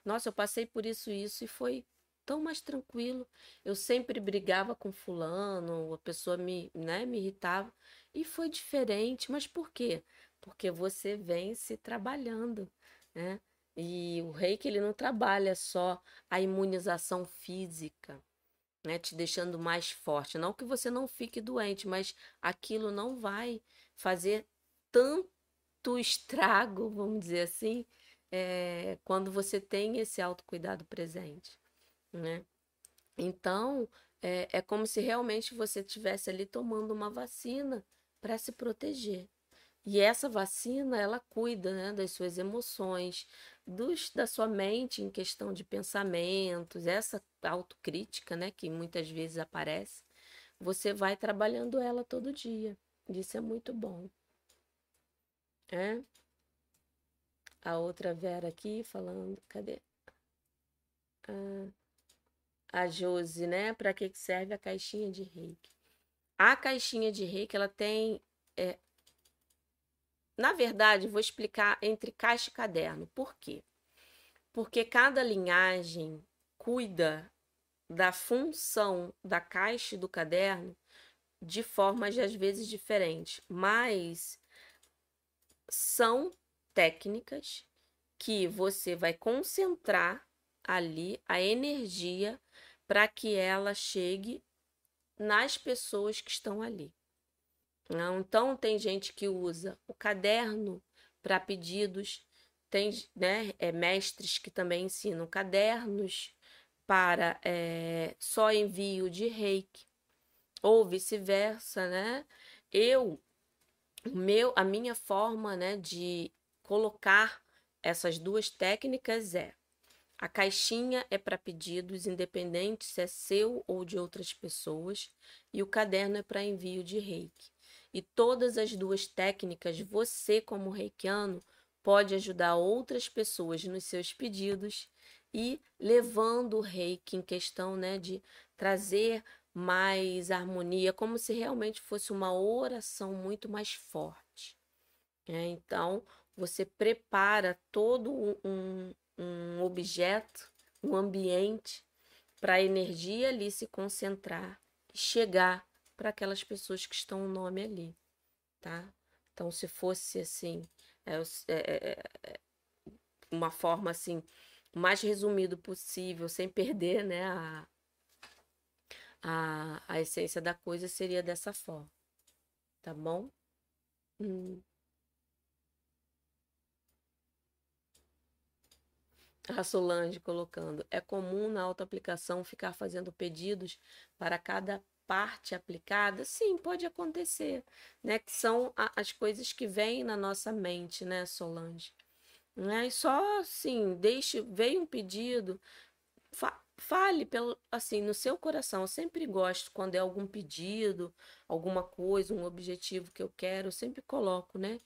nossa, eu passei por isso isso e foi tão mais tranquilo. Eu sempre brigava com fulano, a pessoa me, né, me irritava e foi diferente. Mas por quê? Porque você vem se trabalhando, né? E o reiki ele não trabalha só a imunização física, né, te deixando mais forte. Não que você não fique doente, mas aquilo não vai fazer tanto estrago, vamos dizer assim, é, quando você tem esse autocuidado presente, né? Então, é, é como se realmente você estivesse ali tomando uma vacina para se proteger. E essa vacina, ela cuida né, das suas emoções, dos, da sua mente em questão de pensamentos, essa autocrítica né, que muitas vezes aparece, você vai trabalhando ela todo dia. Isso é muito bom. É? A outra Vera aqui falando, cadê? Ah, a Josi, né? Para que serve a caixinha de reiki? A caixinha de reiki, ela tem. É... Na verdade, vou explicar entre caixa e caderno. Por quê? Porque cada linhagem cuida da função da caixa e do caderno de formas às vezes diferentes, mas são técnicas que você vai concentrar ali a energia para que ela chegue nas pessoas que estão ali. Então, tem gente que usa o caderno para pedidos, tem né, é, mestres que também ensinam cadernos para é, só envio de reiki, ou vice-versa, né? Eu, meu, a minha forma né, de colocar essas duas técnicas é a caixinha é para pedidos, independente se é seu ou de outras pessoas, e o caderno é para envio de reiki. E todas as duas técnicas, você, como reikiano, pode ajudar outras pessoas nos seus pedidos e levando o reiki em questão né, de trazer mais harmonia, como se realmente fosse uma oração muito mais forte. É, então, você prepara todo um, um objeto, um ambiente, para a energia ali se concentrar e chegar para aquelas pessoas que estão o nome ali, tá? Então, se fosse assim, é, é, é, uma forma assim, mais resumido possível, sem perder, né, a, a, a essência da coisa, seria dessa forma, tá bom? Hum. A Solange colocando: é comum na autoaplicação ficar fazendo pedidos para cada parte aplicada? Sim, pode acontecer, né? Que são as coisas que vêm na nossa mente, né, Solange? Né? E só assim, deixe, veio um pedido, fa fale pelo assim no seu coração. Eu sempre gosto quando é algum pedido, alguma coisa, um objetivo que eu quero, eu sempre coloco, né?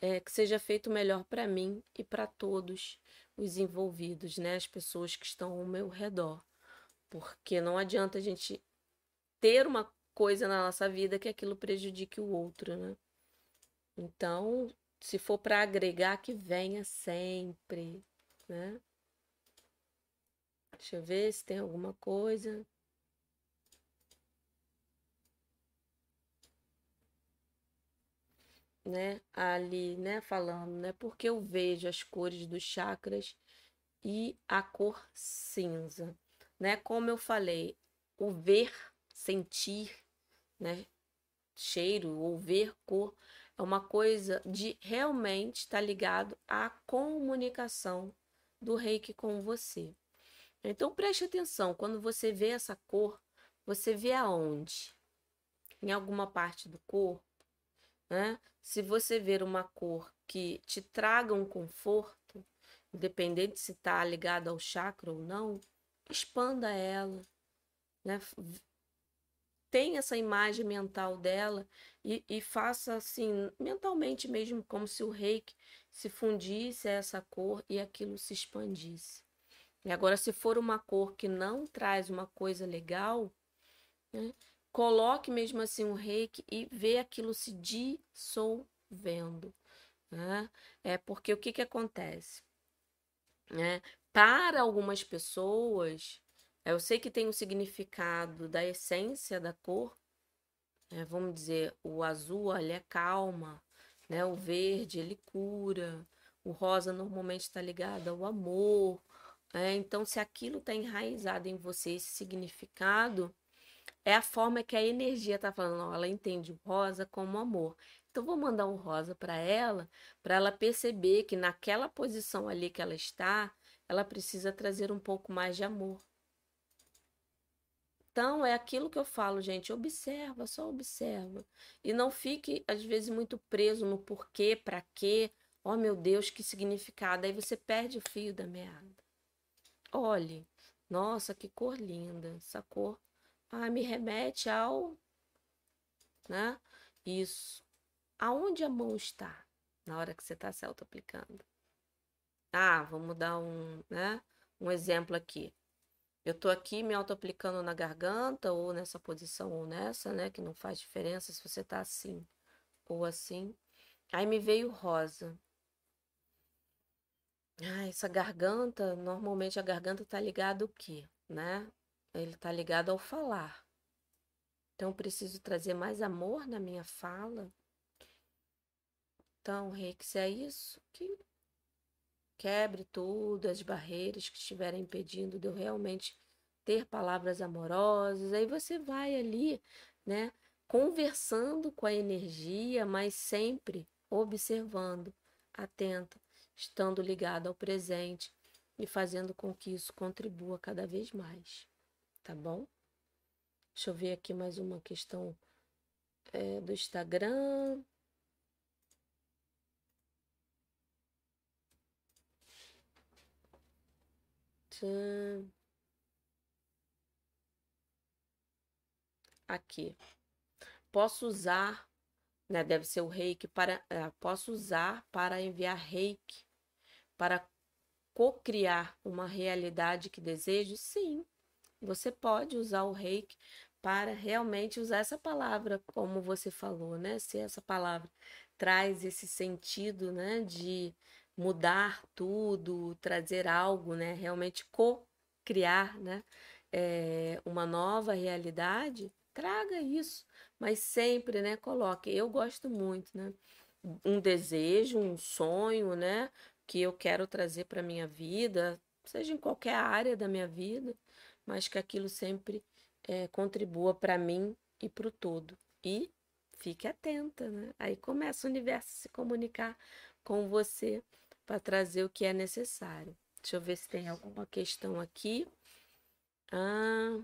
É, que seja feito melhor para mim e para todos os envolvidos, né? As pessoas que estão ao meu redor. Porque não adianta a gente ter uma coisa na nossa vida que aquilo prejudique o outro, né? Então, se for para agregar, que venha sempre, né? Deixa eu ver se tem alguma coisa. Né, ali, né, falando, né, porque eu vejo as cores dos chakras e a cor cinza, né? Como eu falei, o ver, sentir, né, cheiro ou ver cor é uma coisa de realmente estar tá ligado à comunicação do reiki com você. Então preste atenção, quando você vê essa cor, você vê aonde? Em alguma parte do corpo, né? Se você ver uma cor que te traga um conforto, independente se está ligada ao chakra ou não, expanda ela, né? Tenha essa imagem mental dela e, e faça assim, mentalmente mesmo, como se o reiki se fundisse a essa cor e aquilo se expandisse. E agora, se for uma cor que não traz uma coisa legal, né? Coloque mesmo assim um reiki e vê aquilo se dissolvendo. Né? É porque o que, que acontece? Né? Para algumas pessoas, eu sei que tem o um significado da essência da cor, né? vamos dizer, o azul ele é calma, né? o verde ele cura, o rosa normalmente está ligado ao amor. Né? Então, se aquilo está enraizado em você, esse significado, é a forma que a energia está falando. Ó, ela entende o rosa como amor. Então, vou mandar um rosa para ela, para ela perceber que naquela posição ali que ela está, ela precisa trazer um pouco mais de amor. Então, é aquilo que eu falo, gente. Observa, só observa. E não fique, às vezes, muito preso no porquê, para quê. Oh, meu Deus, que significado. Aí você perde o fio da meada. Olhe, nossa, que cor linda. Essa cor ah, me remete ao, né? Isso. Aonde a mão está na hora que você está se auto-aplicando? Ah, vamos dar um, né? Um exemplo aqui. Eu tô aqui me auto-aplicando na garganta, ou nessa posição, ou nessa, né? Que não faz diferença se você tá assim ou assim. Aí me veio rosa. Ah, essa garganta, normalmente a garganta tá ligada o quê, né? Ele está ligado ao falar. Então, preciso trazer mais amor na minha fala. Então, se é isso, que quebre tudo, as barreiras que estiverem impedindo de eu realmente ter palavras amorosas. Aí você vai ali, né, conversando com a energia, mas sempre observando, atenta, estando ligado ao presente e fazendo com que isso contribua cada vez mais, tá bom? Deixa eu ver aqui mais uma questão é, do Instagram. Aqui. Posso usar, né, deve ser o reiki, para, é, posso usar para enviar reiki, para co-criar uma realidade que desejo? Sim, você pode usar o reiki para realmente usar essa palavra, como você falou, né? Se essa palavra traz esse sentido, né, de mudar tudo, trazer algo, né, realmente co-criar, né, é, uma nova realidade, traga isso, mas sempre, né, coloque. Eu gosto muito, né, um desejo, um sonho, né, que eu quero trazer para minha vida, seja em qualquer área da minha vida, mas que aquilo sempre é, contribua para mim e para o todo. E fique atenta, né? Aí começa o universo a se comunicar com você para trazer o que é necessário. Deixa eu ver se tem alguma questão aqui. Ah,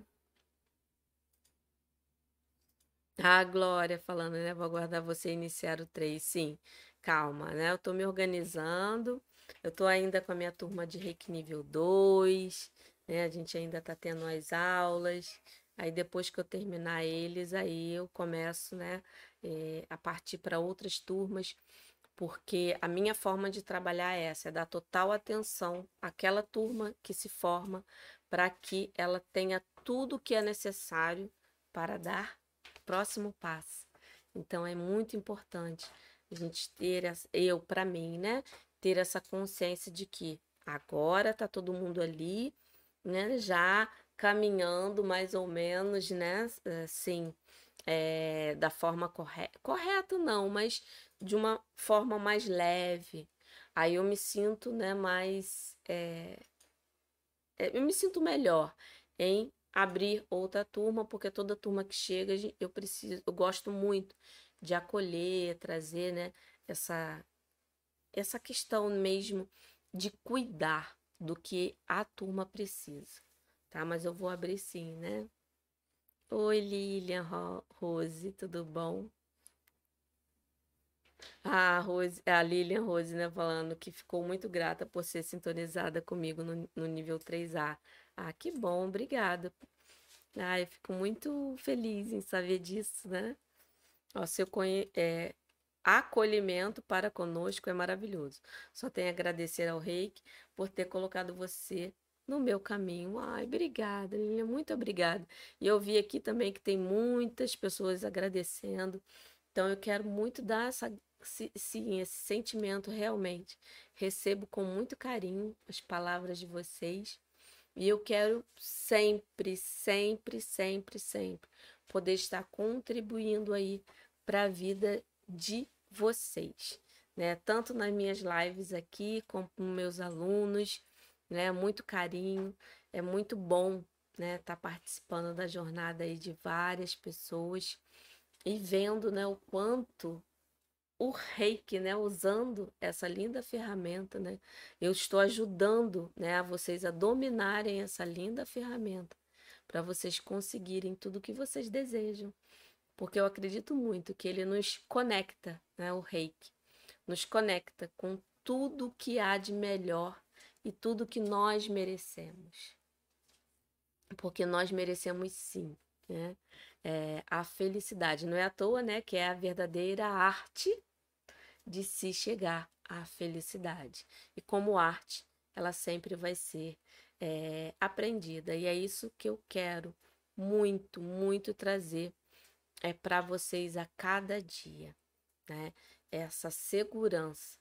ah Glória falando, né? Vou aguardar você iniciar o 3. Sim, calma, né? Eu estou me organizando. Eu estou ainda com a minha turma de Reiki nível 2, né? A gente ainda está tendo as aulas. Aí depois que eu terminar eles, aí eu começo, né, é, a partir para outras turmas, porque a minha forma de trabalhar é essa, é dar total atenção àquela turma que se forma para que ela tenha tudo o que é necessário para dar próximo passo. Então é muito importante a gente ter, eu para mim, né, ter essa consciência de que agora tá todo mundo ali, né, já caminhando mais ou menos, né? Assim, é, da forma correta. Correta não, mas de uma forma mais leve. Aí eu me sinto, né, mais. É, eu me sinto melhor em abrir outra turma, porque toda turma que chega, eu preciso, eu gosto muito de acolher, trazer, né, essa essa questão mesmo de cuidar do que a turma precisa tá? Mas eu vou abrir sim, né? Oi, Lilian, Rose, tudo bom? Ah, Rose, a Lilian Rose, né, falando que ficou muito grata por ser sintonizada comigo no, no nível 3A. Ah, que bom, obrigada. Ah, eu fico muito feliz em saber disso, né? Ó, seu conhe... é, acolhimento para conosco é maravilhoso. Só tenho a agradecer ao Reiki por ter colocado você no meu caminho. Ai, obrigada, Lilian, muito obrigada. E eu vi aqui também que tem muitas pessoas agradecendo. Então eu quero muito dar essa, sim, esse sentimento realmente. Recebo com muito carinho as palavras de vocês. E eu quero sempre, sempre, sempre, sempre poder estar contribuindo aí para a vida de vocês, né? Tanto nas minhas lives aqui, como com meus alunos, né? Muito carinho, é muito bom, né? Estar tá participando da jornada aí de várias pessoas e vendo, né? O quanto o reiki, né? Usando essa linda ferramenta, né? Eu estou ajudando, né? A vocês a dominarem essa linda ferramenta para vocês conseguirem tudo o que vocês desejam. Porque eu acredito muito que ele nos conecta, né? O reiki nos conecta com tudo que há de melhor e tudo que nós merecemos. Porque nós merecemos sim, né? É, a felicidade. Não é à toa, né? Que é a verdadeira arte de se chegar à felicidade. E como arte, ela sempre vai ser é, aprendida. E é isso que eu quero muito, muito trazer é para vocês a cada dia, né? Essa segurança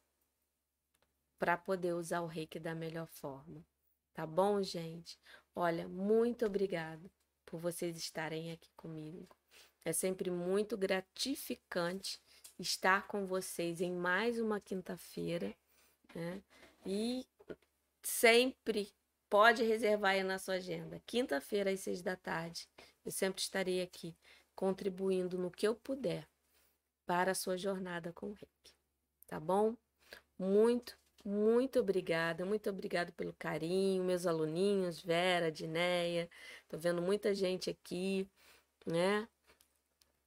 para poder usar o reiki da melhor forma. Tá bom, gente? Olha, muito obrigada por vocês estarem aqui comigo. É sempre muito gratificante estar com vocês em mais uma quinta-feira, né? E sempre pode reservar aí na sua agenda. Quinta-feira às seis da tarde, eu sempre estarei aqui contribuindo no que eu puder para a sua jornada com o Reiki. Tá bom? Muito muito obrigada, muito obrigada pelo carinho, meus aluninhos, Vera, Dineia, tô vendo muita gente aqui, né?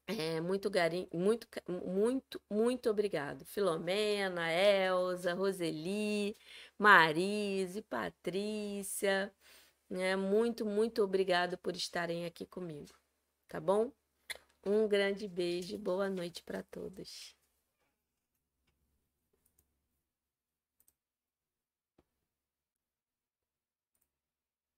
É, muito garim, muito, muito, muito obrigado. Filomena, Elza, Roseli, Marise, Patrícia, né? Muito, muito obrigado por estarem aqui comigo, tá bom? Um grande beijo, boa noite para todos.